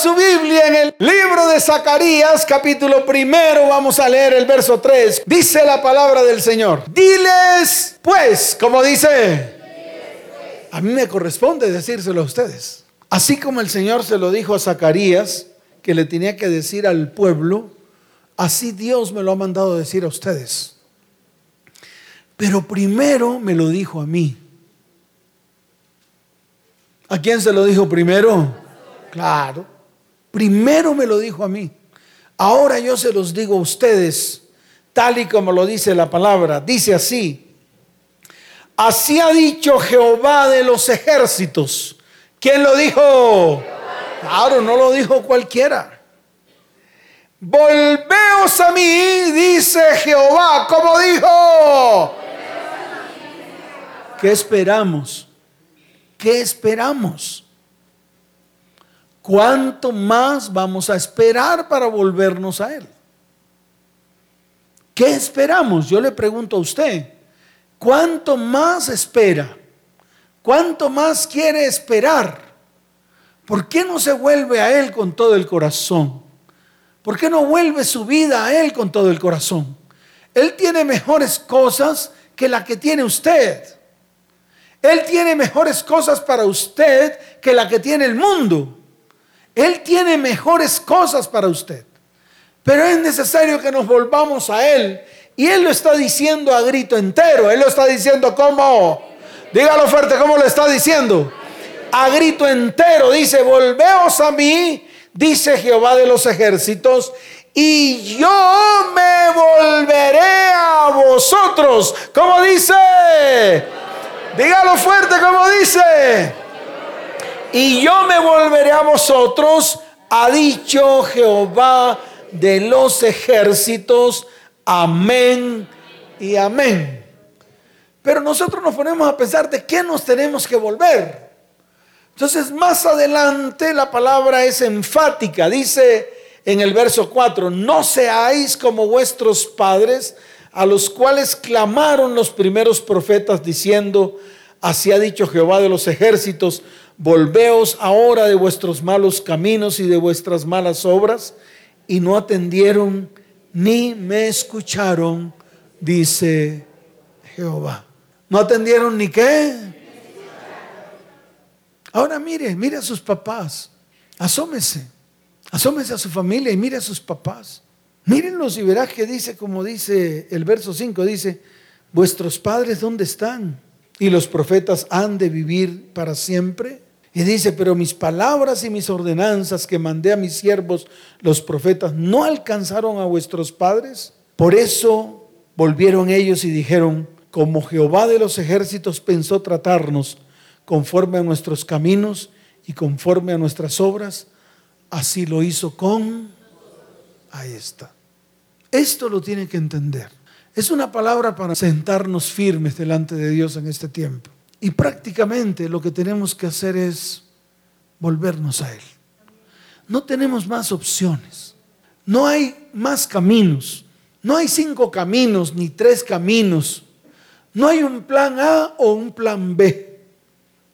su Biblia en el libro de Zacarías, capítulo primero, vamos a leer el verso 3. Dice la palabra del Señor. Diles, pues, como dice, a mí me corresponde decírselo a ustedes. Así como el Señor se lo dijo a Zacarías, que le tenía que decir al pueblo, así Dios me lo ha mandado decir a ustedes. Pero primero me lo dijo a mí. ¿A quién se lo dijo primero? Claro. Primero me lo dijo a mí. Ahora yo se los digo a ustedes, tal y como lo dice la palabra. Dice así. Así ha dicho Jehová de los ejércitos. ¿Quién lo dijo? Claro, no lo dijo cualquiera. Volveos a mí, dice Jehová, como dijo. ¿Qué esperamos? ¿Qué esperamos? ¿Cuánto más vamos a esperar para volvernos a Él? ¿Qué esperamos? Yo le pregunto a usted, ¿cuánto más espera? ¿Cuánto más quiere esperar? ¿Por qué no se vuelve a Él con todo el corazón? ¿Por qué no vuelve su vida a Él con todo el corazón? Él tiene mejores cosas que la que tiene usted. Él tiene mejores cosas para usted que la que tiene el mundo. Él tiene mejores cosas para usted. Pero es necesario que nos volvamos a Él. Y Él lo está diciendo a grito entero. Él lo está diciendo como, dígalo fuerte, ¿cómo lo está diciendo? A grito entero. Dice, volveos a mí, dice Jehová de los ejércitos, y yo me volveré a vosotros. ¿Cómo dice? Dígalo fuerte como dice. Y yo me volveré a vosotros, ha dicho Jehová de los ejércitos. Amén y amén. Pero nosotros nos ponemos a pensar de qué nos tenemos que volver. Entonces más adelante la palabra es enfática. Dice en el verso 4, no seáis como vuestros padres a los cuales clamaron los primeros profetas diciendo, así ha dicho Jehová de los ejércitos, volveos ahora de vuestros malos caminos y de vuestras malas obras, y no atendieron ni me escucharon, dice Jehová. ¿No atendieron ni qué? Ahora mire, mire a sus papás, asómese, asómese a su familia y mire a sus papás. Mírenlos y verás que dice, como dice el verso 5, dice, vuestros padres ¿dónde están? Y los profetas han de vivir para siempre. Y dice, pero mis palabras y mis ordenanzas que mandé a mis siervos, los profetas, no alcanzaron a vuestros padres. Por eso volvieron ellos y dijeron, como Jehová de los ejércitos pensó tratarnos conforme a nuestros caminos y conforme a nuestras obras, así lo hizo con Ahí está. Esto lo tiene que entender. Es una palabra para sentarnos firmes delante de Dios en este tiempo. Y prácticamente lo que tenemos que hacer es volvernos a Él. No tenemos más opciones. No hay más caminos. No hay cinco caminos ni tres caminos. No hay un plan A o un plan B.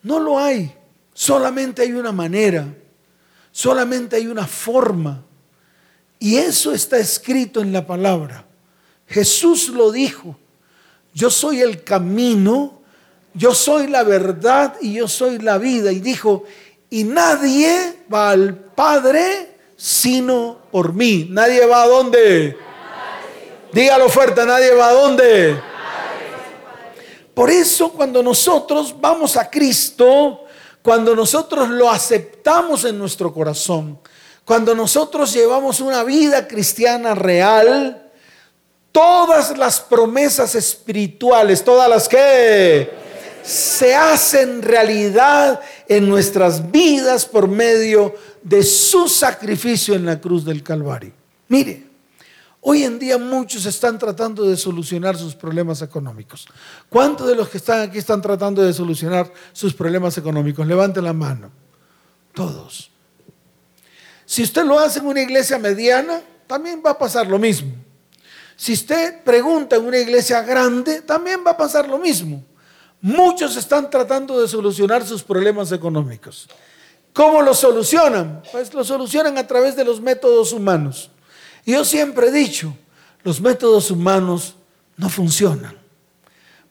No lo hay. Solamente hay una manera. Solamente hay una forma y eso está escrito en la palabra. Jesús lo dijo. Yo soy el camino, yo soy la verdad y yo soy la vida. Y dijo, y nadie va al Padre sino por mí. Nadie va a dónde. Dígalo fuerte, nadie va a dónde. Por eso cuando nosotros vamos a Cristo, cuando nosotros lo aceptamos en nuestro corazón, cuando nosotros llevamos una vida cristiana real, todas las promesas espirituales, todas las que se hacen realidad en nuestras vidas por medio de su sacrificio en la cruz del Calvario. Mire, hoy en día muchos están tratando de solucionar sus problemas económicos. ¿Cuántos de los que están aquí están tratando de solucionar sus problemas económicos? Levanten la mano. Todos. Si usted lo hace en una iglesia mediana, también va a pasar lo mismo. Si usted pregunta en una iglesia grande, también va a pasar lo mismo. Muchos están tratando de solucionar sus problemas económicos. ¿Cómo lo solucionan? Pues lo solucionan a través de los métodos humanos. Yo siempre he dicho, los métodos humanos no funcionan.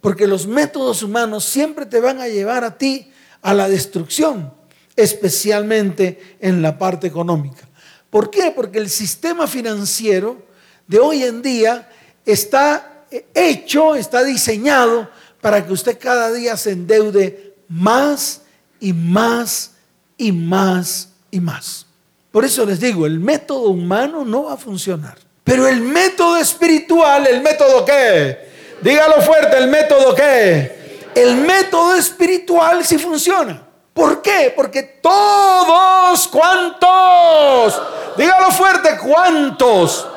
Porque los métodos humanos siempre te van a llevar a ti a la destrucción, especialmente en la parte económica. ¿Por qué? Porque el sistema financiero de hoy en día está hecho, está diseñado para que usted cada día se endeude más y más y más y más. Por eso les digo, el método humano no va a funcionar. Pero el método espiritual, ¿el método qué? Dígalo fuerte, ¿el método qué? El método espiritual sí funciona. ¿Por qué? Porque todos, ¿cuántos? Dígalo fuerte, ¿cuántos?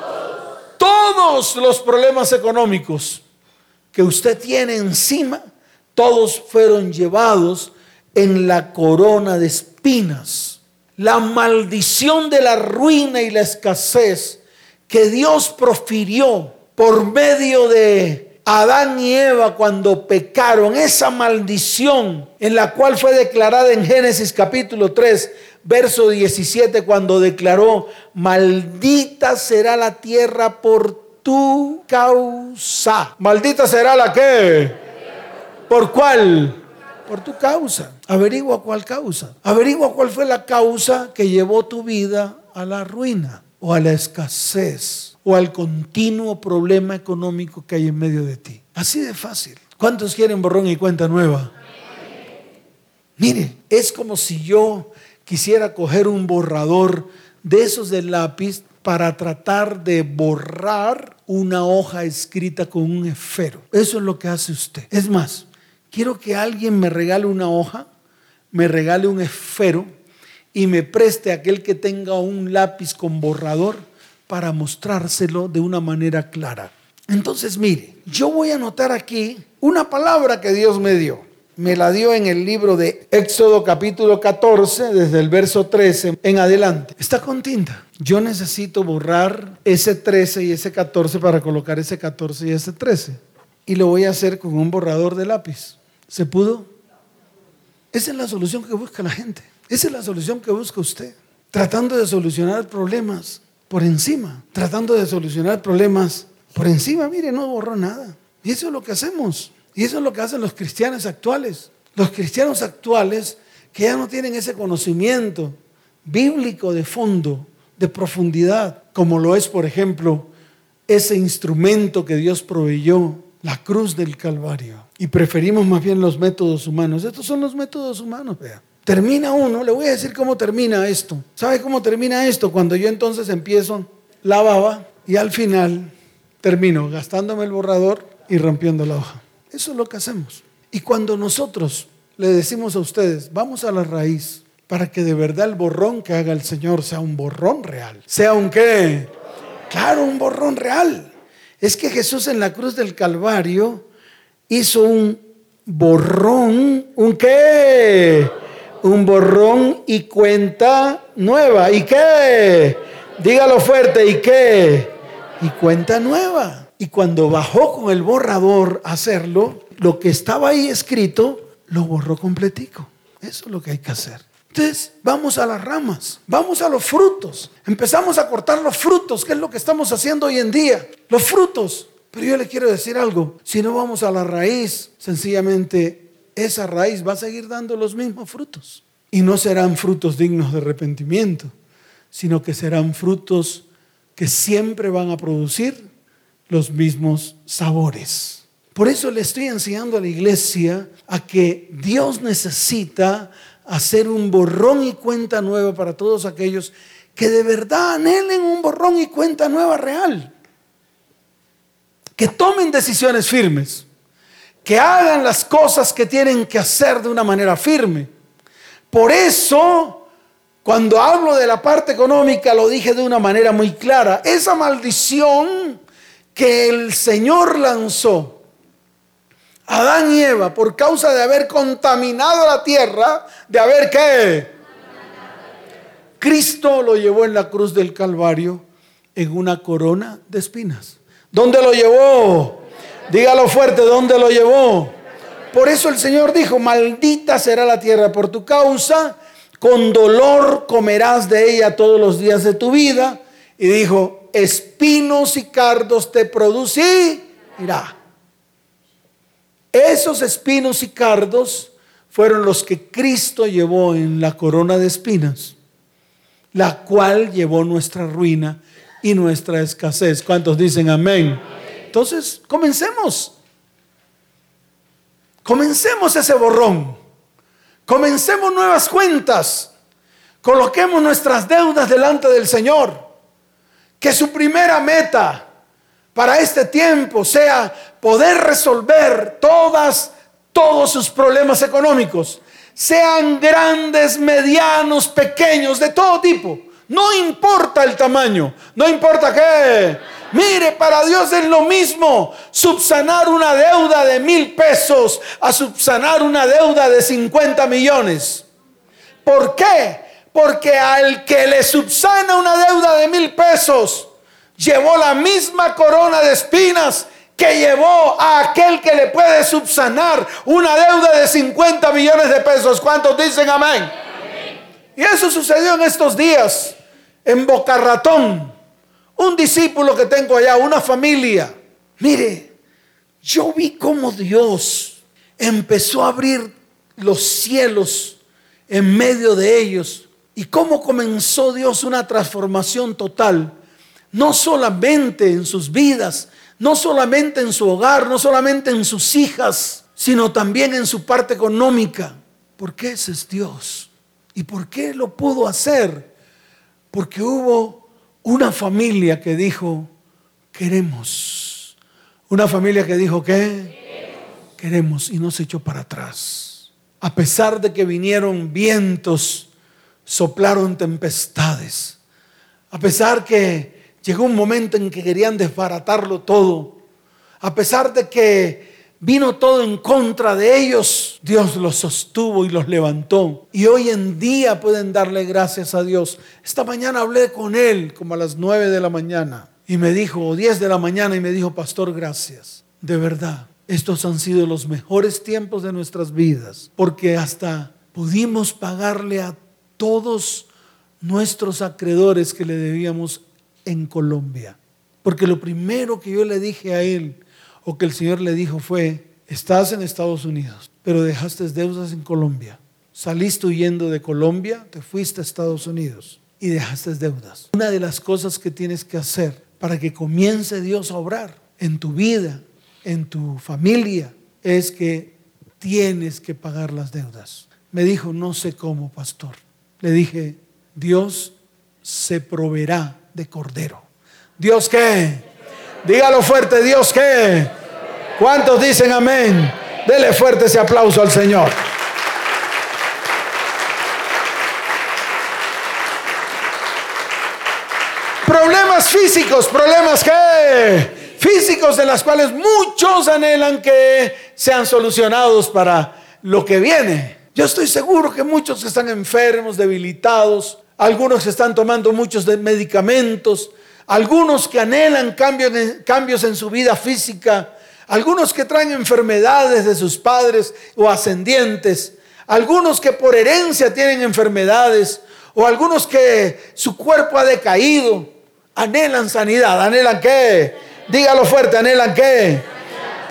Todos los problemas económicos que usted tiene encima, todos fueron llevados en la corona de espinas. La maldición de la ruina y la escasez que Dios profirió por medio de Adán y Eva cuando pecaron, esa maldición en la cual fue declarada en Génesis capítulo 3, verso 17, cuando declaró, maldita será la tierra por tu causa. Maldita será la que. ¿Por cuál? Por tu causa. Averigua cuál causa. Averigua cuál fue la causa que llevó tu vida a la ruina o a la escasez o al continuo problema económico que hay en medio de ti. Así de fácil. ¿Cuántos quieren borrón y cuenta nueva? Mire, es como si yo quisiera coger un borrador de esos de lápiz para tratar de borrar una hoja escrita con un esfero. Eso es lo que hace usted. Es más, quiero que alguien me regale una hoja, me regale un esfero y me preste aquel que tenga un lápiz con borrador para mostrárselo de una manera clara. Entonces, mire, yo voy a anotar aquí una palabra que Dios me dio. Me la dio en el libro de Éxodo capítulo 14, desde el verso 13 en adelante. Está con tinta. Yo necesito borrar ese 13 y ese 14 para colocar ese 14 y ese 13. Y lo voy a hacer con un borrador de lápiz. ¿Se pudo? Esa es la solución que busca la gente. Esa es la solución que busca usted. Tratando de solucionar problemas por encima. Tratando de solucionar problemas por encima. Mire, no borró nada. Y eso es lo que hacemos. Y eso es lo que hacen los cristianos actuales. Los cristianos actuales que ya no tienen ese conocimiento bíblico de fondo, de profundidad, como lo es, por ejemplo, ese instrumento que Dios proveyó, la cruz del Calvario. Y preferimos más bien los métodos humanos. Estos son los métodos humanos, vea. Termina uno, le voy a decir cómo termina esto. ¿Sabe cómo termina esto? Cuando yo entonces empiezo la baba y al final termino gastándome el borrador y rompiendo la hoja. Eso es lo que hacemos. Y cuando nosotros le decimos a ustedes, vamos a la raíz para que de verdad el borrón que haga el Señor sea un borrón real. ¿Sea un qué? Claro, un borrón real. Es que Jesús en la cruz del Calvario hizo un borrón, ¿un qué? un borrón y cuenta nueva. ¿Y qué? Dígalo fuerte, ¿y qué? Y cuenta nueva. Y cuando bajó con el borrador a hacerlo, lo que estaba ahí escrito, lo borró completico. Eso es lo que hay que hacer. Entonces, vamos a las ramas, vamos a los frutos. Empezamos a cortar los frutos, que es lo que estamos haciendo hoy en día. Los frutos. Pero yo le quiero decir algo, si no vamos a la raíz, sencillamente esa raíz va a seguir dando los mismos frutos. Y no serán frutos dignos de arrepentimiento, sino que serán frutos que siempre van a producir los mismos sabores. Por eso le estoy enseñando a la iglesia a que Dios necesita hacer un borrón y cuenta nueva para todos aquellos que de verdad anhelen un borrón y cuenta nueva real. Que tomen decisiones firmes que hagan las cosas que tienen que hacer de una manera firme. Por eso, cuando hablo de la parte económica, lo dije de una manera muy clara. Esa maldición que el Señor lanzó a Adán y Eva por causa de haber contaminado la tierra, de haber qué. Cristo lo llevó en la cruz del Calvario en una corona de espinas. ¿Dónde lo llevó? Dígalo fuerte, ¿dónde lo llevó? Por eso el Señor dijo, maldita será la tierra por tu causa, con dolor comerás de ella todos los días de tu vida. Y dijo, espinos y cardos te producirá. Esos espinos y cardos fueron los que Cristo llevó en la corona de espinas, la cual llevó nuestra ruina y nuestra escasez. ¿Cuántos dicen amén? Entonces, comencemos. Comencemos ese borrón. Comencemos nuevas cuentas. Coloquemos nuestras deudas delante del Señor. Que su primera meta para este tiempo sea poder resolver todas, todos sus problemas económicos. Sean grandes, medianos, pequeños, de todo tipo. No importa el tamaño, no importa qué. Mire, para Dios es lo mismo subsanar una deuda de mil pesos a subsanar una deuda de 50 millones. ¿Por qué? Porque al que le subsana una deuda de mil pesos, llevó la misma corona de espinas que llevó a aquel que le puede subsanar una deuda de 50 millones de pesos. ¿Cuántos dicen amén? Y eso sucedió en estos días en Boca Ratón, un discípulo que tengo allá, una familia. Mire, yo vi cómo Dios empezó a abrir los cielos en medio de ellos y cómo comenzó Dios una transformación total, no solamente en sus vidas, no solamente en su hogar, no solamente en sus hijas, sino también en su parte económica. Porque ese es Dios. ¿Y por qué lo pudo hacer? Porque hubo una familia que dijo, queremos. Una familia que dijo, ¿qué? Queremos. y no se echó para atrás. A pesar de que vinieron vientos, soplaron tempestades. A pesar que llegó un momento en que querían desbaratarlo todo. A pesar de que vino todo en contra de ellos, Dios los sostuvo y los levantó. Y hoy en día pueden darle gracias a Dios. Esta mañana hablé con él como a las nueve de la mañana y me dijo, o diez de la mañana y me dijo, pastor, gracias. De verdad, estos han sido los mejores tiempos de nuestras vidas, porque hasta pudimos pagarle a todos nuestros acreedores que le debíamos en Colombia. Porque lo primero que yo le dije a él, o que el Señor le dijo fue, estás en Estados Unidos, pero dejaste deudas en Colombia. Saliste huyendo de Colombia, te fuiste a Estados Unidos y dejaste deudas. Una de las cosas que tienes que hacer para que comience Dios a obrar en tu vida, en tu familia, es que tienes que pagar las deudas. Me dijo, no sé cómo, pastor. Le dije, Dios se proveerá de cordero. ¿Dios qué? Dígalo fuerte, Dios qué? ¿Cuántos dicen amén? Dele fuerte ese aplauso al Señor. Problemas físicos, problemas que físicos de las cuales muchos anhelan que sean solucionados para lo que viene. Yo estoy seguro que muchos que están enfermos, debilitados, algunos que están tomando muchos medicamentos, algunos que anhelan cambios en su vida física, algunos que traen enfermedades de sus padres o ascendientes, algunos que por herencia tienen enfermedades, o algunos que su cuerpo ha decaído, anhelan sanidad, anhelan qué, dígalo fuerte, anhelan qué.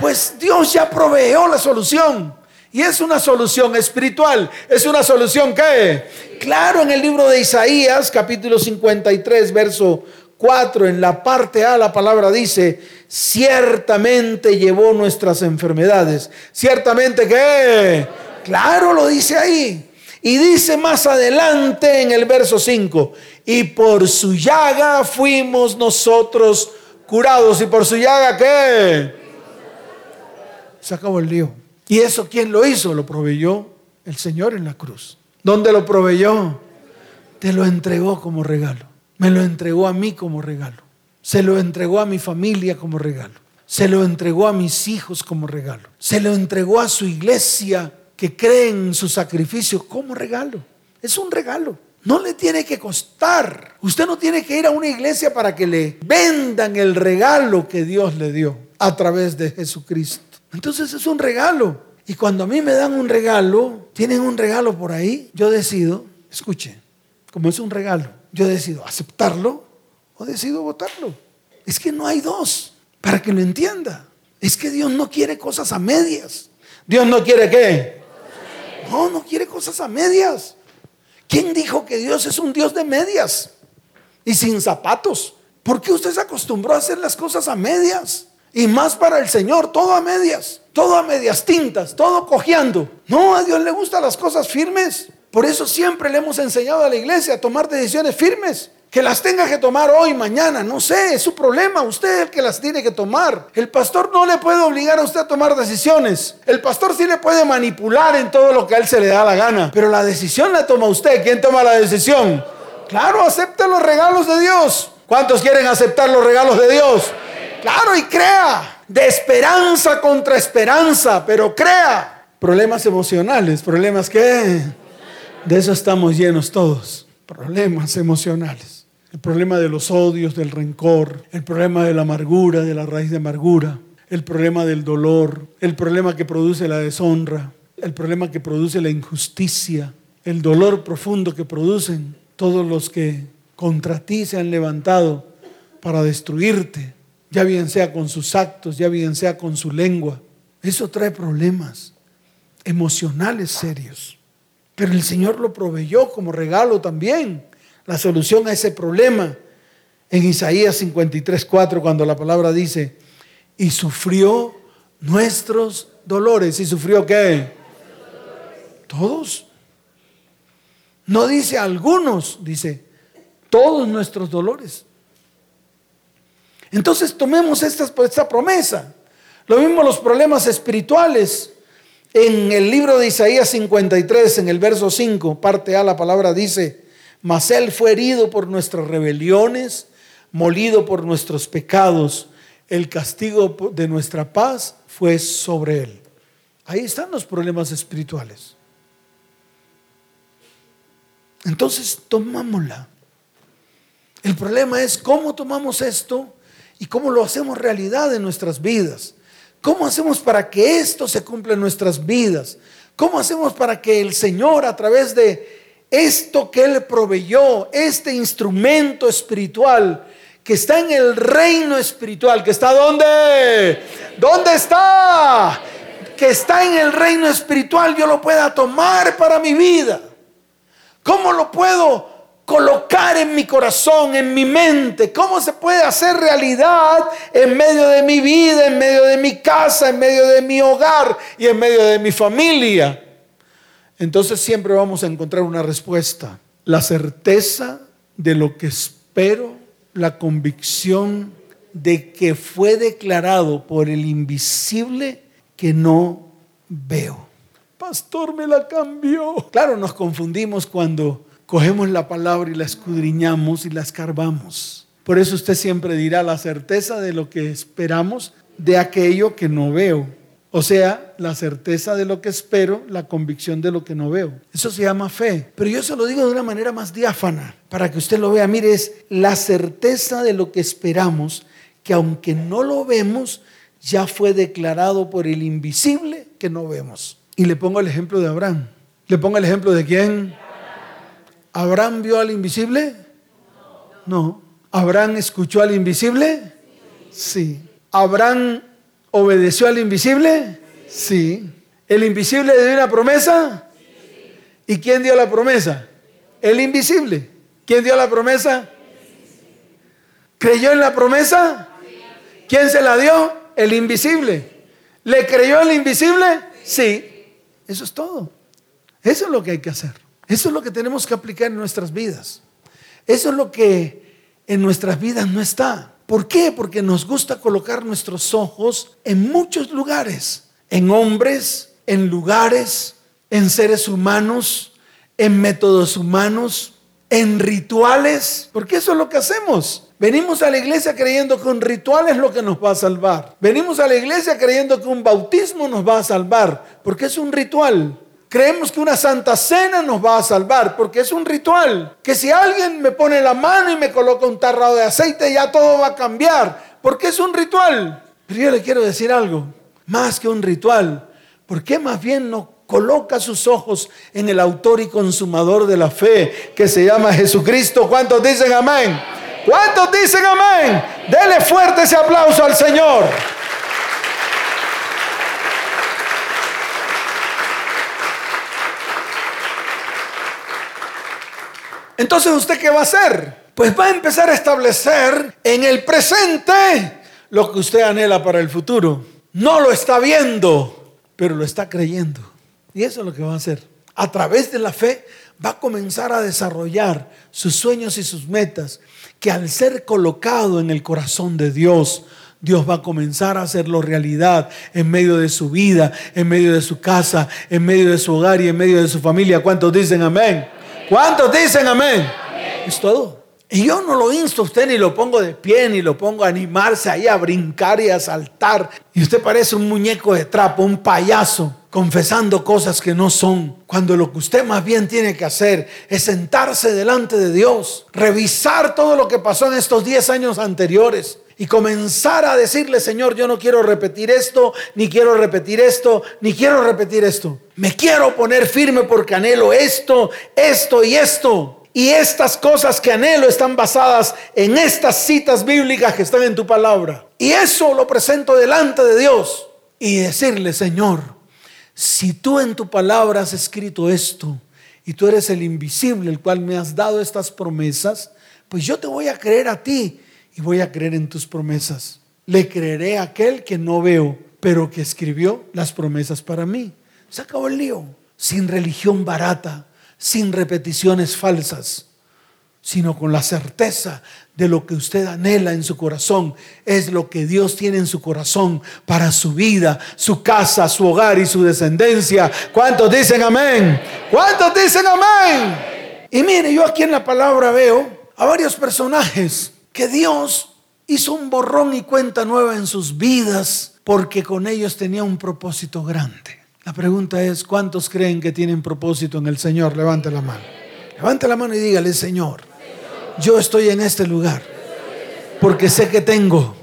Pues Dios ya proveó la solución. Y es una solución espiritual. Es una solución que, claro, en el libro de Isaías, capítulo 53, verso 4, en la parte A, la palabra dice, ciertamente llevó nuestras enfermedades. Ciertamente que, claro, lo dice ahí. Y dice más adelante en el verso 5, y por su llaga fuimos nosotros curados. ¿Y por su llaga qué? Se acabó el lío. ¿Y eso quién lo hizo? Lo proveyó el Señor en la cruz. ¿Dónde lo proveyó? Te lo entregó como regalo. Me lo entregó a mí como regalo. Se lo entregó a mi familia como regalo. Se lo entregó a mis hijos como regalo. Se lo entregó a su iglesia que cree en su sacrificio como regalo. Es un regalo. No le tiene que costar. Usted no tiene que ir a una iglesia para que le vendan el regalo que Dios le dio a través de Jesucristo. Entonces es un regalo. Y cuando a mí me dan un regalo, tienen un regalo por ahí, yo decido escuche, como es un regalo, yo decido aceptarlo o decido votarlo. Es que no hay dos, para que lo entienda. Es que Dios no quiere cosas a medias. Dios no quiere qué? No, no quiere cosas a medias. ¿Quién dijo que Dios es un Dios de medias y sin zapatos? ¿Por qué usted se acostumbró a hacer las cosas a medias? Y más para el Señor, todo a medias, todo a medias tintas, todo cojeando. No, a Dios le gustan las cosas firmes. Por eso siempre le hemos enseñado a la iglesia a tomar decisiones firmes. Que las tenga que tomar hoy, mañana, no sé, es su problema, usted es el que las tiene que tomar. El pastor no le puede obligar a usted a tomar decisiones. El pastor sí le puede manipular en todo lo que a él se le da la gana, pero la decisión la toma usted. ¿Quién toma la decisión? Claro, acepte los regalos de Dios. ¿Cuántos quieren aceptar los regalos de Dios? Claro, y crea. De esperanza contra esperanza, pero crea. Problemas emocionales, problemas que... De eso estamos llenos todos. Problemas emocionales el problema de los odios, del rencor, el problema de la amargura, de la raíz de amargura, el problema del dolor, el problema que produce la deshonra, el problema que produce la injusticia, el dolor profundo que producen todos los que contra ti se han levantado para destruirte, ya bien sea con sus actos, ya bien sea con su lengua. Eso trae problemas emocionales serios. Pero el Señor lo proveyó como regalo también la solución a ese problema en Isaías 53, 4, cuando la palabra dice, y sufrió nuestros dolores. ¿Y sufrió qué? Todos. No dice algunos, dice todos nuestros dolores. Entonces tomemos esta, promesa. Lo mismo los problemas espirituales. En el libro de Isaías 53, en el verso 5, parte A, la palabra dice, mas Él fue herido por nuestras rebeliones, molido por nuestros pecados. El castigo de nuestra paz fue sobre Él. Ahí están los problemas espirituales. Entonces, tomámosla. El problema es cómo tomamos esto y cómo lo hacemos realidad en nuestras vidas. ¿Cómo hacemos para que esto se cumpla en nuestras vidas? ¿Cómo hacemos para que el Señor a través de esto que Él proveyó, este instrumento espiritual que está en el reino espiritual, que está ¿dónde? ¿Dónde está? Que está en el reino espiritual, yo lo pueda tomar para mi vida. ¿Cómo lo puedo colocar en mi corazón, en mi mente? ¿Cómo se puede hacer realidad en medio de mi vida, en medio de mi casa, en medio de mi hogar y en medio de mi familia? entonces siempre vamos a encontrar una respuesta. La certeza de lo que espero, la convicción de que fue declarado por el invisible que no veo. Pastor, me la cambió. Claro, nos confundimos cuando cogemos la palabra y la escudriñamos y la escarbamos. Por eso usted siempre dirá la certeza de lo que esperamos de aquello que no veo. O sea, la certeza de lo que espero, la convicción de lo que no veo. Eso se llama fe. Pero yo se lo digo de una manera más diáfana, para que usted lo vea. Mire, es la certeza de lo que esperamos, que aunque no lo vemos, ya fue declarado por el invisible que no vemos. Y le pongo el ejemplo de Abraham. ¿Le pongo el ejemplo de quién? ¿Abraham vio al invisible? No. ¿Abraham escuchó al invisible? Sí. ¿Abraham ¿Obedeció al invisible? Sí. ¿El invisible dio una promesa? ¿Y quién dio la promesa? El invisible. ¿Quién dio la promesa? ¿Creyó en la promesa? ¿Quién se la dio? El invisible. ¿Le creyó el invisible? Sí. Eso es todo. Eso es lo que hay que hacer. Eso es lo que tenemos que aplicar en nuestras vidas. Eso es lo que en nuestras vidas no está. ¿Por qué? Porque nos gusta colocar nuestros ojos en muchos lugares, en hombres, en lugares, en seres humanos, en métodos humanos, en rituales, porque eso es lo que hacemos. Venimos a la iglesia creyendo que un ritual es lo que nos va a salvar. Venimos a la iglesia creyendo que un bautismo nos va a salvar, porque es un ritual. Creemos que una santa cena nos va a salvar porque es un ritual. Que si alguien me pone la mano y me coloca un tarrado de aceite, ya todo va a cambiar. Porque es un ritual. Pero yo le quiero decir algo, más que un ritual. ¿Por qué más bien no coloca sus ojos en el autor y consumador de la fe, que se llama Jesucristo. ¿Cuántos dicen amén? ¿Cuántos dicen amén? Dele fuerte ese aplauso al Señor. Entonces, ¿usted qué va a hacer? Pues va a empezar a establecer en el presente lo que usted anhela para el futuro. No lo está viendo, pero lo está creyendo. Y eso es lo que va a hacer. A través de la fe va a comenzar a desarrollar sus sueños y sus metas, que al ser colocado en el corazón de Dios, Dios va a comenzar a hacerlo realidad en medio de su vida, en medio de su casa, en medio de su hogar y en medio de su familia. ¿Cuántos dicen amén? ¿Cuántos dicen amén? Es todo. Y yo no lo insto a usted ni lo pongo de pie, ni lo pongo a animarse ahí a brincar y a saltar. Y usted parece un muñeco de trapo, un payaso, confesando cosas que no son. Cuando lo que usted más bien tiene que hacer es sentarse delante de Dios, revisar todo lo que pasó en estos 10 años anteriores y comenzar a decirle, Señor, yo no quiero repetir esto, ni quiero repetir esto, ni quiero repetir esto. Me quiero poner firme porque anhelo esto, esto y esto. Y estas cosas que anhelo están basadas en estas citas bíblicas que están en tu palabra. Y eso lo presento delante de Dios y decirle, Señor, si tú en tu palabra has escrito esto y tú eres el invisible, el cual me has dado estas promesas, pues yo te voy a creer a ti y voy a creer en tus promesas. Le creeré a aquel que no veo, pero que escribió las promesas para mí. Se acabó el lío. Sin religión barata, sin repeticiones falsas, sino con la certeza de lo que usted anhela en su corazón. Es lo que Dios tiene en su corazón para su vida, su casa, su hogar y su descendencia. ¿Cuántos dicen amén? ¿Cuántos dicen amén? Y mire, yo aquí en la palabra veo a varios personajes que Dios hizo un borrón y cuenta nueva en sus vidas porque con ellos tenía un propósito grande. La pregunta es, ¿cuántos creen que tienen propósito en el Señor? Levante la mano. Levante la mano y dígale, Señor, yo estoy en este lugar porque sé que tengo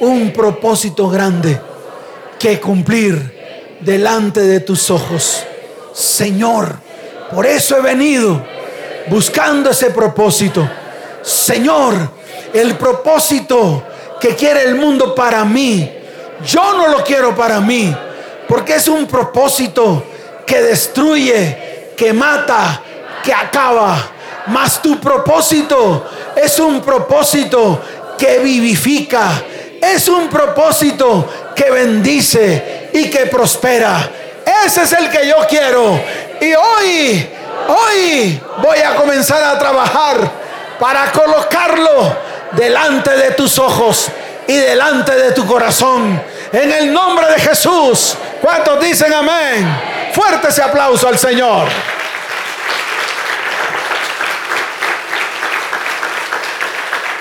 un propósito grande que cumplir delante de tus ojos. Señor, por eso he venido buscando ese propósito. Señor, el propósito que quiere el mundo para mí. Yo no lo quiero para mí, porque es un propósito que destruye, que mata, que acaba. Mas tu propósito es un propósito que vivifica, es un propósito que bendice y que prospera. Ese es el que yo quiero. Y hoy, hoy voy a comenzar a trabajar para colocarlo delante de tus ojos y delante de tu corazón. En el nombre de Jesús. ¿Cuántos dicen amén? Fuerte ese aplauso al Señor.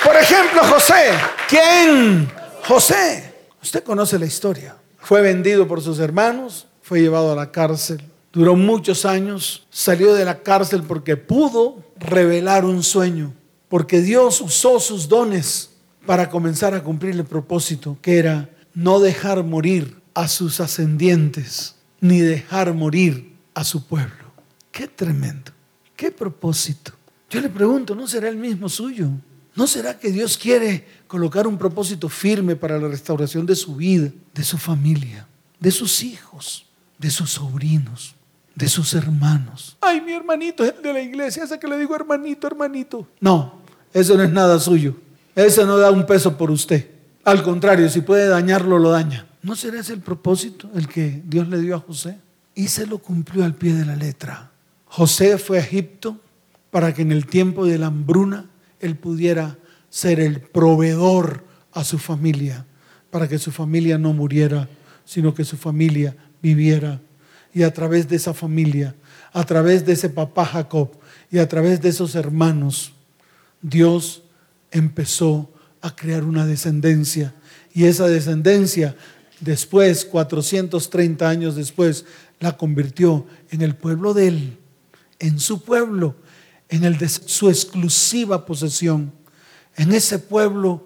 Por ejemplo, José. ¿Quién? José. Usted conoce la historia. Fue vendido por sus hermanos, fue llevado a la cárcel. Duró muchos años, salió de la cárcel porque pudo revelar un sueño porque Dios usó sus dones para comenzar a cumplir el propósito, que era no dejar morir a sus ascendientes, ni dejar morir a su pueblo. Qué tremendo, qué propósito. Yo le pregunto, ¿no será el mismo suyo? ¿No será que Dios quiere colocar un propósito firme para la restauración de su vida, de su familia, de sus hijos, de sus sobrinos? De sus hermanos. Ay, mi hermanito es el de la iglesia, ese que le digo hermanito, hermanito. No, eso no es nada suyo. Ese no da un peso por usted. Al contrario, si puede dañarlo, lo daña. ¿No será ese el propósito, el que Dios le dio a José? Y se lo cumplió al pie de la letra. José fue a Egipto para que en el tiempo de la hambruna él pudiera ser el proveedor a su familia, para que su familia no muriera, sino que su familia viviera y a través de esa familia, a través de ese papá Jacob y a través de esos hermanos, Dios empezó a crear una descendencia. Y esa descendencia, después, 430 años después, la convirtió en el pueblo de él, en su pueblo, en el de su exclusiva posesión, en ese pueblo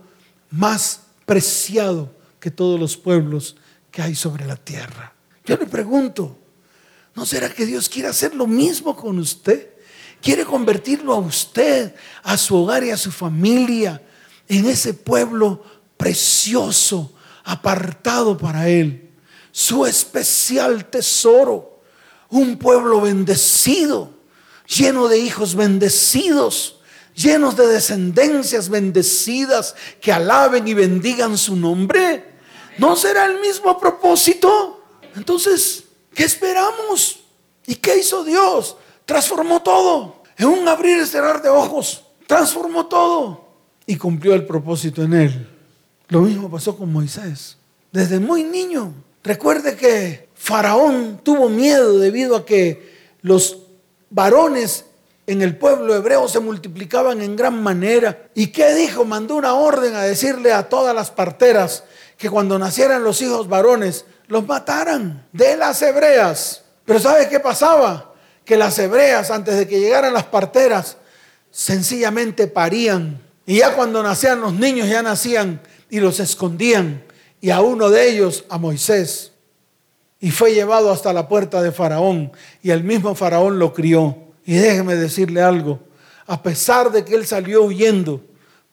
más preciado que todos los pueblos que hay sobre la tierra. Yo le pregunto, ¿No será que Dios quiere hacer lo mismo con usted? Quiere convertirlo a usted, a su hogar y a su familia, en ese pueblo precioso, apartado para Él. Su especial tesoro. Un pueblo bendecido, lleno de hijos bendecidos, llenos de descendencias bendecidas que alaben y bendigan su nombre. ¿No será el mismo propósito? Entonces, ¿qué esperamos? ¿Y qué hizo Dios? Transformó todo. En un abrir y cerrar de ojos, transformó todo y cumplió el propósito en él. Lo mismo pasó con Moisés. Desde muy niño. Recuerde que Faraón tuvo miedo debido a que los varones en el pueblo hebreo se multiplicaban en gran manera. ¿Y qué dijo? Mandó una orden a decirle a todas las parteras que cuando nacieran los hijos varones, los mataran de las hebreas. Pero ¿sabe qué pasaba? Que las hebreas, antes de que llegaran las parteras, sencillamente parían. Y ya cuando nacían los niños, ya nacían y los escondían. Y a uno de ellos, a Moisés. Y fue llevado hasta la puerta de Faraón. Y el mismo Faraón lo crió. Y déjeme decirle algo. A pesar de que él salió huyendo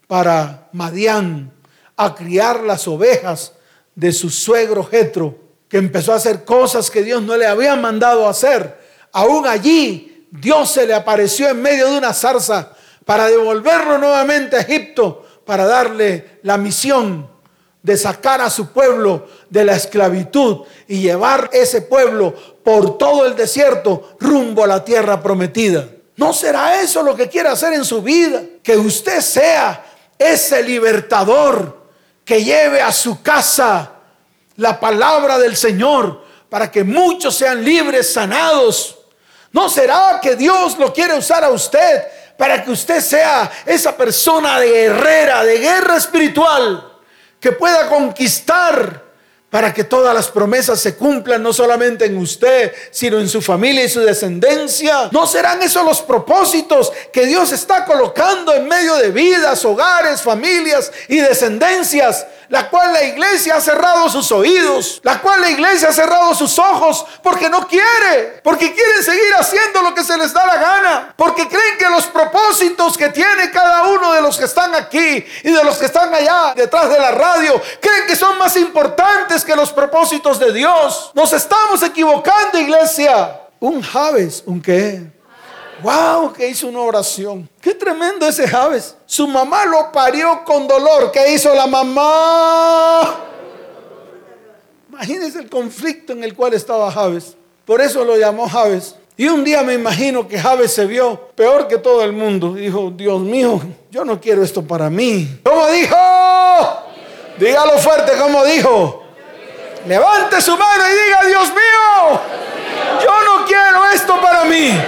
para Madián, a criar las ovejas de su suegro Jetro, que empezó a hacer cosas que Dios no le había mandado hacer. Aún allí Dios se le apareció en medio de una zarza para devolverlo nuevamente a Egipto, para darle la misión de sacar a su pueblo de la esclavitud y llevar ese pueblo por todo el desierto rumbo a la tierra prometida. ¿No será eso lo que quiere hacer en su vida? Que usted sea ese libertador que lleve a su casa la palabra del Señor para que muchos sean libres, sanados. ¿No será que Dios lo quiere usar a usted para que usted sea esa persona de guerrera, de guerra espiritual, que pueda conquistar para que todas las promesas se cumplan no solamente en usted, sino en su familia y su descendencia. ¿No serán esos los propósitos que Dios está colocando en medio de vidas, hogares, familias y descendencias? La cual la iglesia ha cerrado sus oídos, la cual la iglesia ha cerrado sus ojos porque no quiere, porque quieren seguir haciendo lo que se les da la gana, porque creen que los propósitos que tiene cada uno de los que están aquí y de los que están allá detrás de la radio, creen que son más importantes que los propósitos de Dios. Nos estamos equivocando, iglesia. Un Javes, ¿un qué? Wow, que hizo una oración. Qué tremendo ese Javes. Su mamá lo parió con dolor. ¿Qué hizo la mamá? Imagínense el conflicto en el cual estaba Javes. Por eso lo llamó Javes. Y un día me imagino que Javes se vio peor que todo el mundo. Dijo, Dios mío, yo no quiero esto para mí. ¿Cómo dijo? Dígalo fuerte, como dijo? Levante su mano y diga, Dios mío, yo no quiero esto para mí.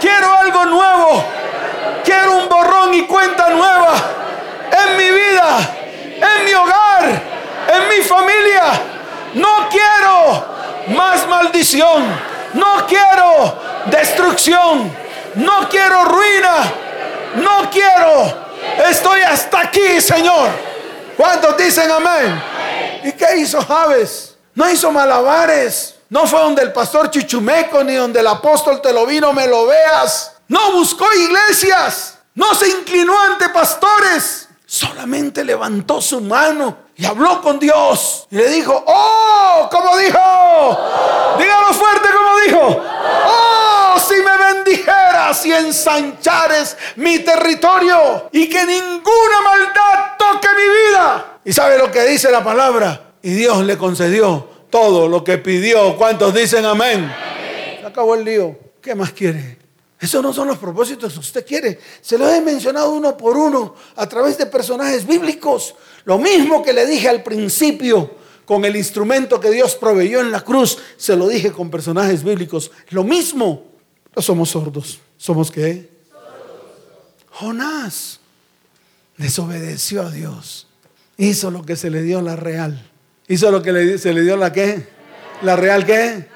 Quiero algo nuevo. Quiero un borrón y cuenta nueva en mi vida, en mi hogar, en mi familia. No quiero más maldición. No quiero destrucción. No quiero ruina. No quiero. Estoy hasta aquí, Señor. ¿Cuántos dicen amén? ¿Y qué hizo Javes? No hizo malabares. No fue donde el pastor Chichumeco ni donde el apóstol te lo vino, me lo veas. No buscó iglesias. No se inclinó ante pastores. Solamente levantó su mano y habló con Dios. Y le dijo, oh, como dijo. Dígalo fuerte como dijo. Oh, si me bendijeras y ensanchares mi territorio y que ninguna maldad toque mi. ¿Y sabe lo que dice la palabra? Y Dios le concedió todo lo que pidió. ¿Cuántos dicen amén? Se acabó el lío. ¿Qué más quiere? Esos no son los propósitos que usted quiere. Se los he mencionado uno por uno a través de personajes bíblicos. Lo mismo que le dije al principio con el instrumento que Dios proveyó en la cruz, se lo dije con personajes bíblicos. Lo mismo. No somos sordos. ¿Somos qué? Jonás desobedeció a Dios. Hizo lo que se le dio la real. Hizo lo que se le dio la qué. La real qué.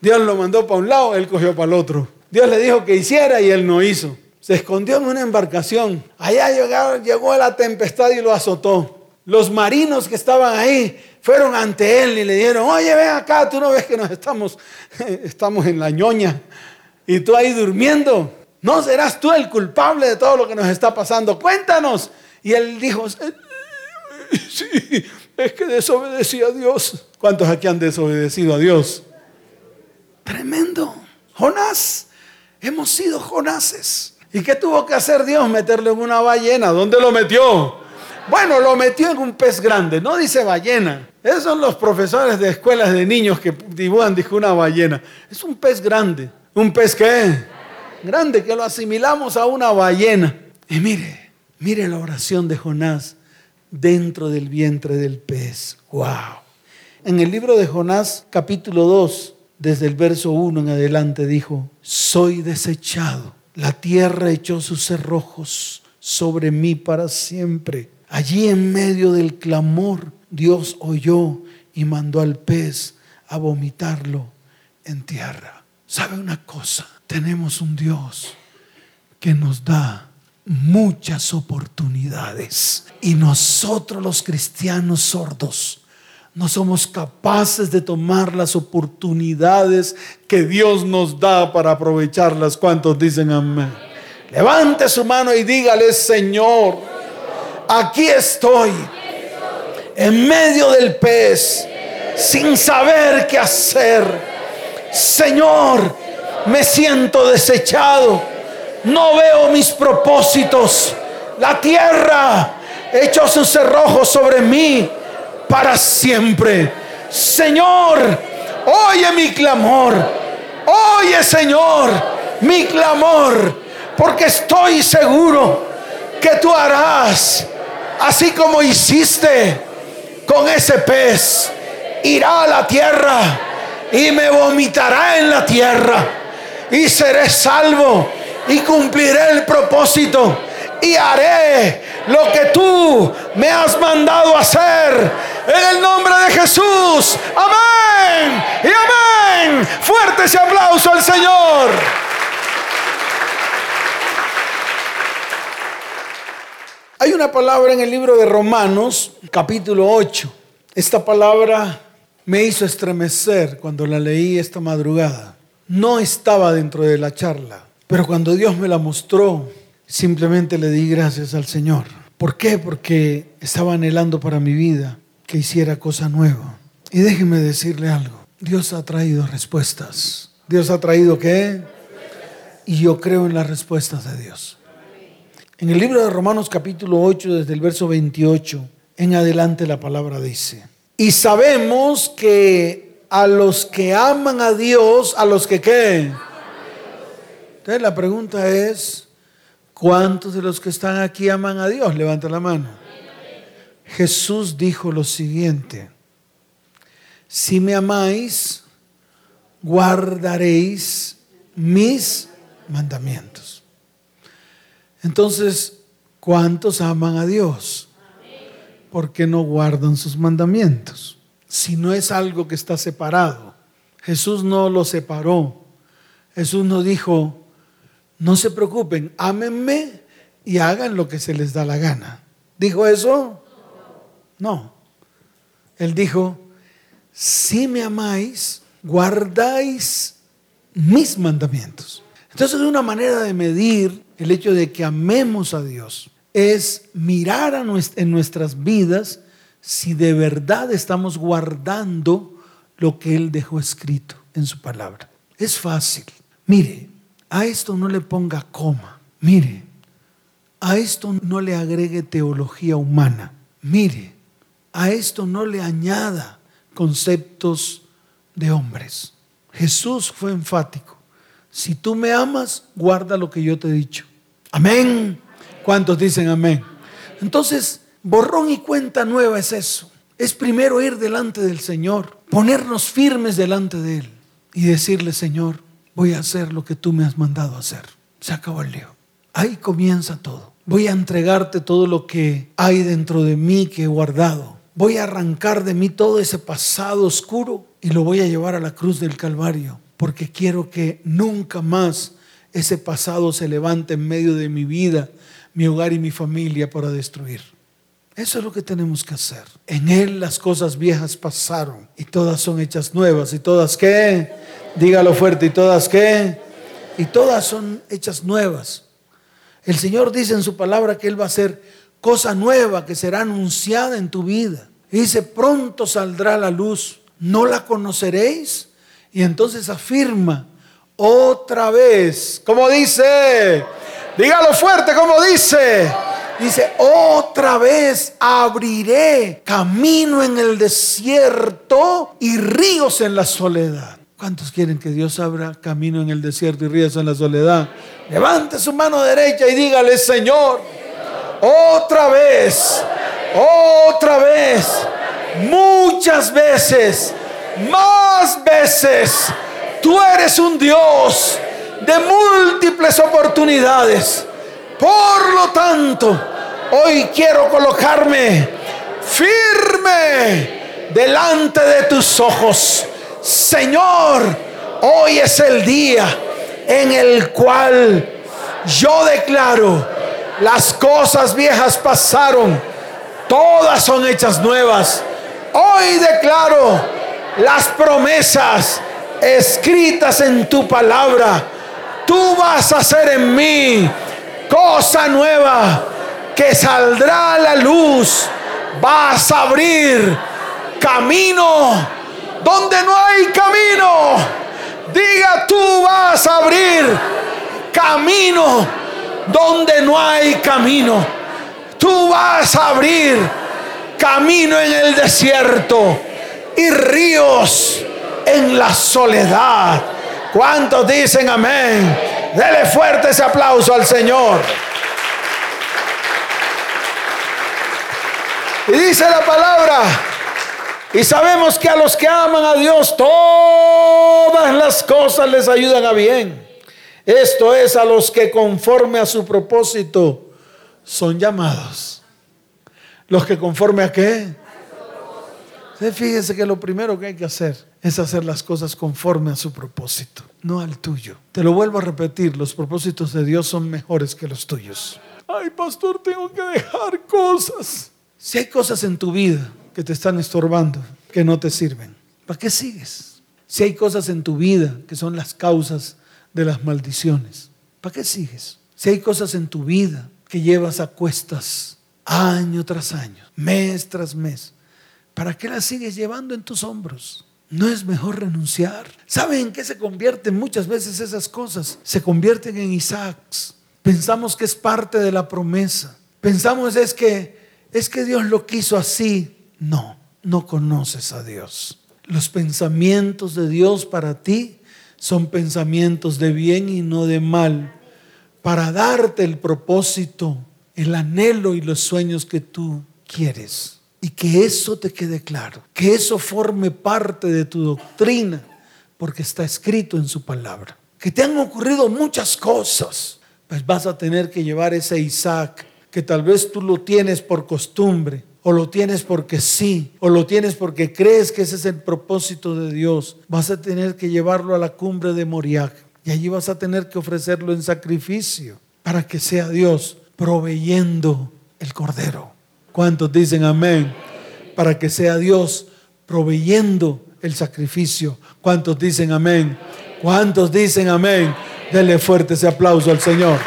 Dios lo mandó para un lado, él cogió para el otro. Dios le dijo que hiciera y él no hizo. Se escondió en una embarcación. Allá llegó, llegó la tempestad y lo azotó. los marinos que estaban ahí fueron ante él y le dijeron, oye, ven acá, tú no ves que nos estamos, estamos en la ñoña y tú ahí durmiendo. ¿No serás tú el culpable de todo lo que nos está pasando? Cuéntanos. Y él dijo, sí, es que desobedecí a Dios. ¿Cuántos aquí han desobedecido a Dios? Tremendo. Jonás, hemos sido Jonases. ¿Y qué tuvo que hacer Dios? Meterlo en una ballena. ¿Dónde lo metió? Bueno, lo metió en un pez grande, no dice ballena. Esos son los profesores de escuelas de niños que dibujan, dijo una ballena. Es un pez grande. ¿Un pez qué? Grande, que lo asimilamos a una ballena. Y mire, mire la oración de Jonás dentro del vientre del pez. ¡Wow! En el libro de Jonás, capítulo 2, desde el verso 1 en adelante, dijo, soy desechado. La tierra echó sus cerrojos sobre mí para siempre. Allí en medio del clamor, Dios oyó y mandó al pez a vomitarlo en tierra. ¿Sabe una cosa? Tenemos un Dios que nos da muchas oportunidades y nosotros los cristianos sordos no somos capaces de tomar las oportunidades que Dios nos da para aprovecharlas. ¿Cuántos dicen amén? Levante su mano y dígale, Señor, aquí estoy, en medio del pez, sin saber qué hacer. Señor, me siento desechado, no veo mis propósitos. La tierra echó sus cerrojos sobre mí para siempre. Señor, oye mi clamor. Oye, Señor, mi clamor, porque estoy seguro que tú harás así como hiciste con ese pez, irá a la tierra y me vomitará en la tierra y seré salvo y cumpliré el propósito y haré lo que tú me has mandado hacer en el nombre de Jesús. Amén y amén. Fuerte ese aplauso al Señor. Hay una palabra en el libro de Romanos, capítulo 8. Esta palabra me hizo estremecer cuando la leí esta madrugada. No estaba dentro de la charla, pero cuando Dios me la mostró, simplemente le di gracias al Señor. ¿Por qué? Porque estaba anhelando para mi vida que hiciera cosa nueva. Y déjeme decirle algo. Dios ha traído respuestas. Dios ha traído qué? Y yo creo en las respuestas de Dios. En el libro de Romanos capítulo 8, desde el verso 28 en adelante la palabra dice, y sabemos que a los que aman a Dios, a los que qué. Entonces la pregunta es, ¿cuántos de los que están aquí aman a Dios? Levanta la mano. Jesús dijo lo siguiente, si me amáis, guardaréis mis mandamientos. Entonces, ¿cuántos aman a Dios? ¿Por qué no guardan sus mandamientos? Si no es algo que está separado. Jesús no lo separó. Jesús no dijo, no se preocupen, ámenme y hagan lo que se les da la gana. ¿Dijo eso? No. Él dijo, si me amáis, guardáis mis mandamientos. Entonces es una manera de medir el hecho de que amemos a Dios. Es mirar en nuestras vidas si de verdad estamos guardando lo que Él dejó escrito en su palabra. Es fácil. Mire, a esto no le ponga coma. Mire, a esto no le agregue teología humana. Mire, a esto no le añada conceptos de hombres. Jesús fue enfático. Si tú me amas, guarda lo que yo te he dicho. Amén. ¿Cuántos dicen amén? Entonces, borrón y cuenta nueva es eso. Es primero ir delante del Señor, ponernos firmes delante de Él y decirle, Señor, voy a hacer lo que tú me has mandado hacer. Se acabó el lío. Ahí comienza todo. Voy a entregarte todo lo que hay dentro de mí que he guardado. Voy a arrancar de mí todo ese pasado oscuro y lo voy a llevar a la cruz del Calvario porque quiero que nunca más ese pasado se levante en medio de mi vida, mi hogar y mi familia para destruir. Eso es lo que tenemos que hacer. En Él las cosas viejas pasaron y todas son hechas nuevas. ¿Y todas qué? Dígalo fuerte. ¿Y todas qué? Y todas son hechas nuevas. El Señor dice en su palabra que Él va a hacer cosa nueva que será anunciada en tu vida. Y dice, pronto saldrá la luz. ¿No la conoceréis? Y entonces afirma otra vez, como dice, dígalo fuerte, como dice Dice, otra vez abriré camino en el desierto y ríos en la soledad. ¿Cuántos quieren que Dios abra camino en el desierto y ríos en la soledad? Levante su mano derecha y dígale, Señor, otra vez, otra vez, muchas veces, más veces, tú eres un Dios de múltiples oportunidades por lo tanto, hoy quiero colocarme firme delante de tus ojos. Señor, hoy es el día en el cual yo declaro, las cosas viejas pasaron, todas son hechas nuevas. Hoy declaro las promesas escritas en tu palabra. Tú vas a hacer en mí cosa nueva que saldrá a la luz. Vas a abrir camino donde no hay camino. Diga tú vas a abrir camino donde no hay camino. Tú vas a abrir camino en el desierto y ríos en la soledad. ¿Cuántos dicen amén? Dele fuerte ese aplauso al Señor. Y dice la palabra, y sabemos que a los que aman a Dios todas las cosas les ayudan a bien. Esto es a los que conforme a su propósito son llamados. Los que conforme a qué? Fíjense que lo primero que hay que hacer es hacer las cosas conforme a su propósito, no al tuyo. Te lo vuelvo a repetir, los propósitos de Dios son mejores que los tuyos. Ay, pastor, tengo que dejar cosas. Si hay cosas en tu vida que te están estorbando, que no te sirven, ¿para qué sigues? Si hay cosas en tu vida que son las causas de las maldiciones, ¿para qué sigues? Si hay cosas en tu vida que llevas a cuestas año tras año, mes tras mes, ¿para qué las sigues llevando en tus hombros? ¿No es mejor renunciar? ¿Saben en qué se convierten muchas veces esas cosas? Se convierten en Isaacs. Pensamos que es parte de la promesa. Pensamos es que es que Dios lo quiso así. No, no conoces a Dios. Los pensamientos de Dios para ti son pensamientos de bien y no de mal, para darte el propósito, el anhelo y los sueños que tú quieres. Y que eso te quede claro, que eso forme parte de tu doctrina, porque está escrito en su palabra. Que te han ocurrido muchas cosas, pues vas a tener que llevar ese Isaac, que tal vez tú lo tienes por costumbre, o lo tienes porque sí, o lo tienes porque crees que ese es el propósito de Dios. Vas a tener que llevarlo a la cumbre de Moriah y allí vas a tener que ofrecerlo en sacrificio para que sea Dios proveyendo el cordero. ¿Cuántos dicen amén? Para que sea Dios proveyendo el sacrificio. ¿Cuántos dicen amén? ¿Cuántos dicen amén? Denle fuerte ese aplauso al Señor.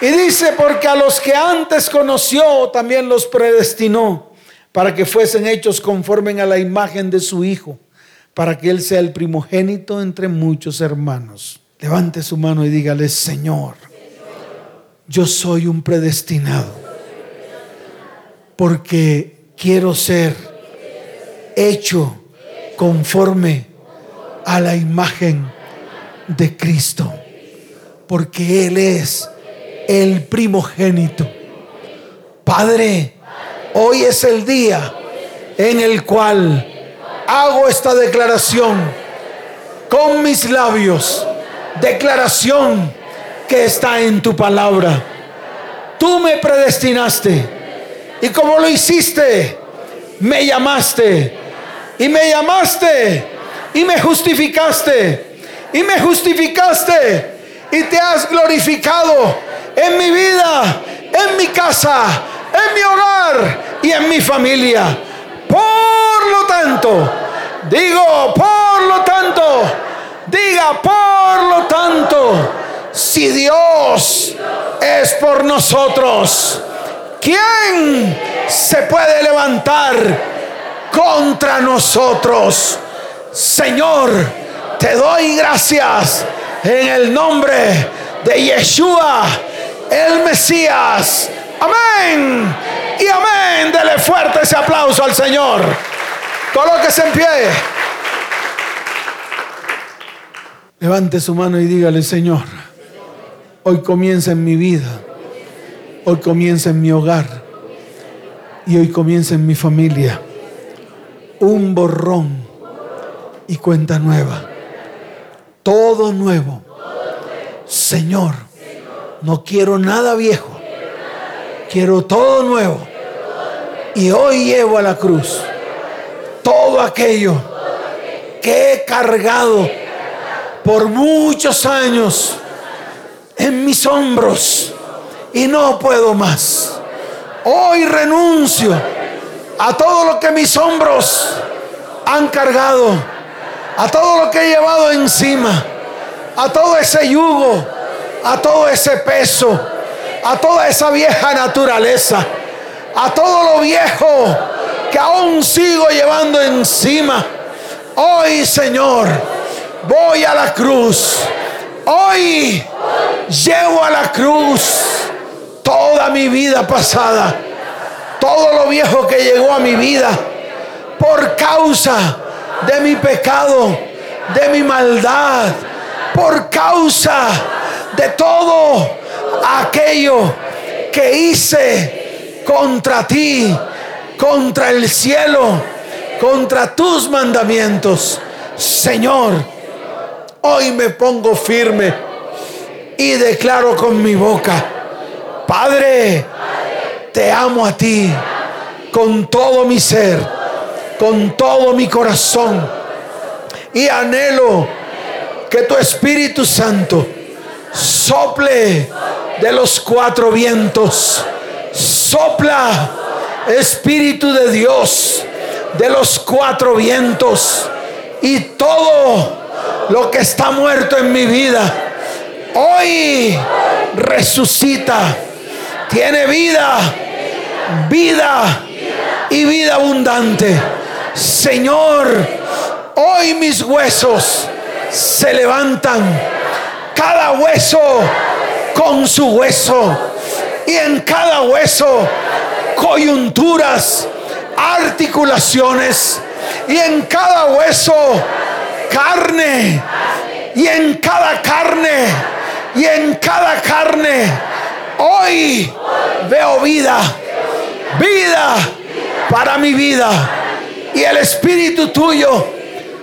Y dice, porque a los que antes conoció también los predestinó para que fuesen hechos conforme a la imagen de su Hijo para que Él sea el primogénito entre muchos hermanos. Levante su mano y dígale, Señor, yo soy un predestinado porque quiero ser hecho conforme a la imagen de Cristo, porque Él es el primogénito. Padre, hoy es el día en el cual hago esta declaración con mis labios. Declaración que está en tu palabra. Tú me predestinaste. Y como lo hiciste, me llamaste. Y me llamaste. Y me justificaste. y me justificaste y te has glorificado en mi vida, en mi casa, en mi hogar y en mi familia. Por lo tanto, digo, por lo tanto, diga, por lo tanto, si Dios es por nosotros, ¿quién se puede levantar contra nosotros? Señor, te doy gracias en el nombre de Yeshua, el Mesías. Amén. Y amén. Dele fuerte ese aplauso al Señor. Colóquese en pie. Levante su mano y dígale, Señor, hoy comienza en mi vida, hoy comienza en mi hogar y hoy comienza en mi familia un borrón y cuenta nueva. Todo nuevo. Señor, no quiero nada viejo. Quiero todo nuevo. Y hoy llevo a la cruz todo aquello que he cargado por muchos años en mis hombros y no puedo más. Hoy renuncio a todo lo que mis hombros han cargado a todo lo que he llevado encima, a todo ese yugo, a todo ese peso, a toda esa vieja naturaleza, a todo lo viejo que aún sigo llevando encima. Hoy, Señor, voy a la cruz. Hoy llevo a la cruz toda mi vida pasada, todo lo viejo que llegó a mi vida por causa de mi pecado, de mi maldad, por causa de todo aquello que hice contra ti, contra el cielo, contra tus mandamientos. Señor, hoy me pongo firme y declaro con mi boca, Padre, te amo a ti con todo mi ser con todo mi corazón y anhelo que tu Espíritu Santo sople de los cuatro vientos. Sopla, Espíritu de Dios, de los cuatro vientos. Y todo lo que está muerto en mi vida, hoy resucita. Tiene vida, vida y vida abundante. Señor, hoy mis huesos se levantan, cada hueso con su hueso, y en cada hueso coyunturas, articulaciones, y en cada hueso carne, y en cada carne, y en cada carne, hoy veo vida, vida para mi vida y el Espíritu tuyo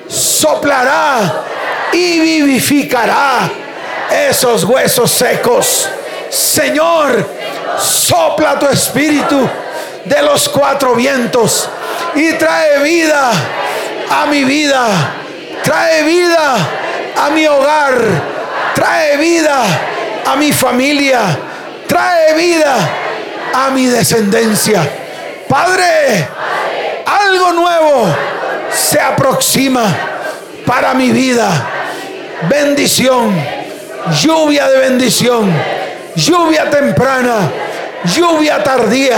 soplará y vivificará esos huesos secos. Señor, sopla tu Espíritu de los cuatro vientos y trae vida a mi vida, trae vida a mi hogar, trae vida a mi familia, trae vida a mi descendencia. Padre, algo nuevo se aproxima para mi vida. Bendición, lluvia de bendición, lluvia temprana, lluvia tardía,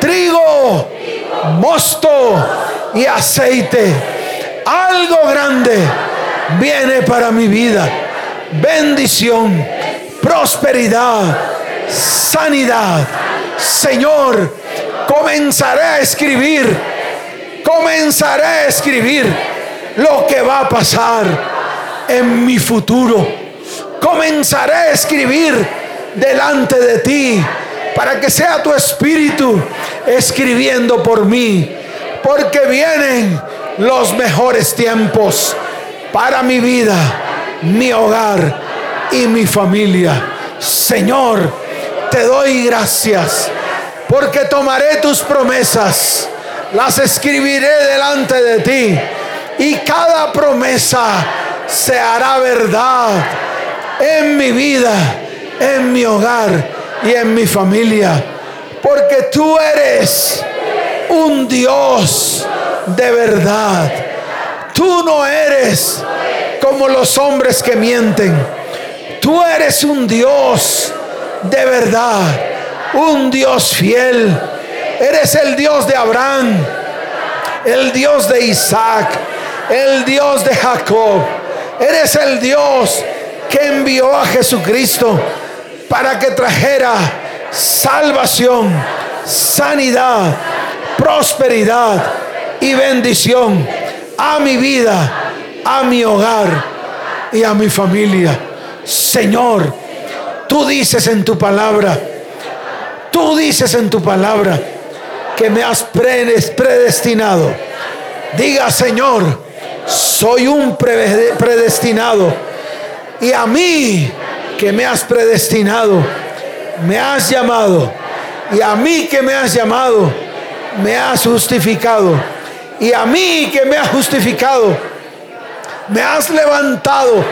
trigo, mosto y aceite. Algo grande viene para mi vida. Bendición, prosperidad, sanidad. Señor, comenzaré a escribir comenzaré a escribir lo que va a pasar en mi futuro. Comenzaré a escribir delante de ti para que sea tu espíritu escribiendo por mí. Porque vienen los mejores tiempos para mi vida, mi hogar y mi familia. Señor, te doy gracias porque tomaré tus promesas las escribiré delante de ti. Y cada promesa se hará verdad en mi vida, en mi hogar y en mi familia. Porque tú eres un Dios de verdad. Tú no eres como los hombres que mienten. Tú eres un Dios de verdad, un Dios fiel. Eres el Dios de Abraham, el Dios de Isaac, el Dios de Jacob. Eres el Dios que envió a Jesucristo para que trajera salvación, sanidad, prosperidad y bendición a mi vida, a mi hogar y a mi familia. Señor, tú dices en tu palabra, tú dices en tu palabra que me has predestinado. Diga, Señor, soy un predestinado. Y a mí que me has predestinado, me has llamado. Y a mí que me has llamado, me has justificado. Y a mí que me has justificado, me has levantado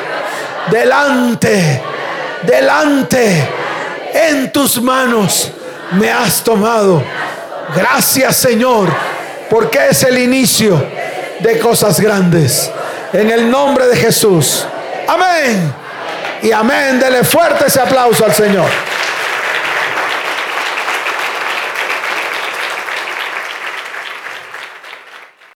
delante, delante, en tus manos me has tomado. Gracias Señor, porque es el inicio de cosas grandes. En el nombre de Jesús. Amén. Y amén. Dele fuerte ese aplauso al Señor.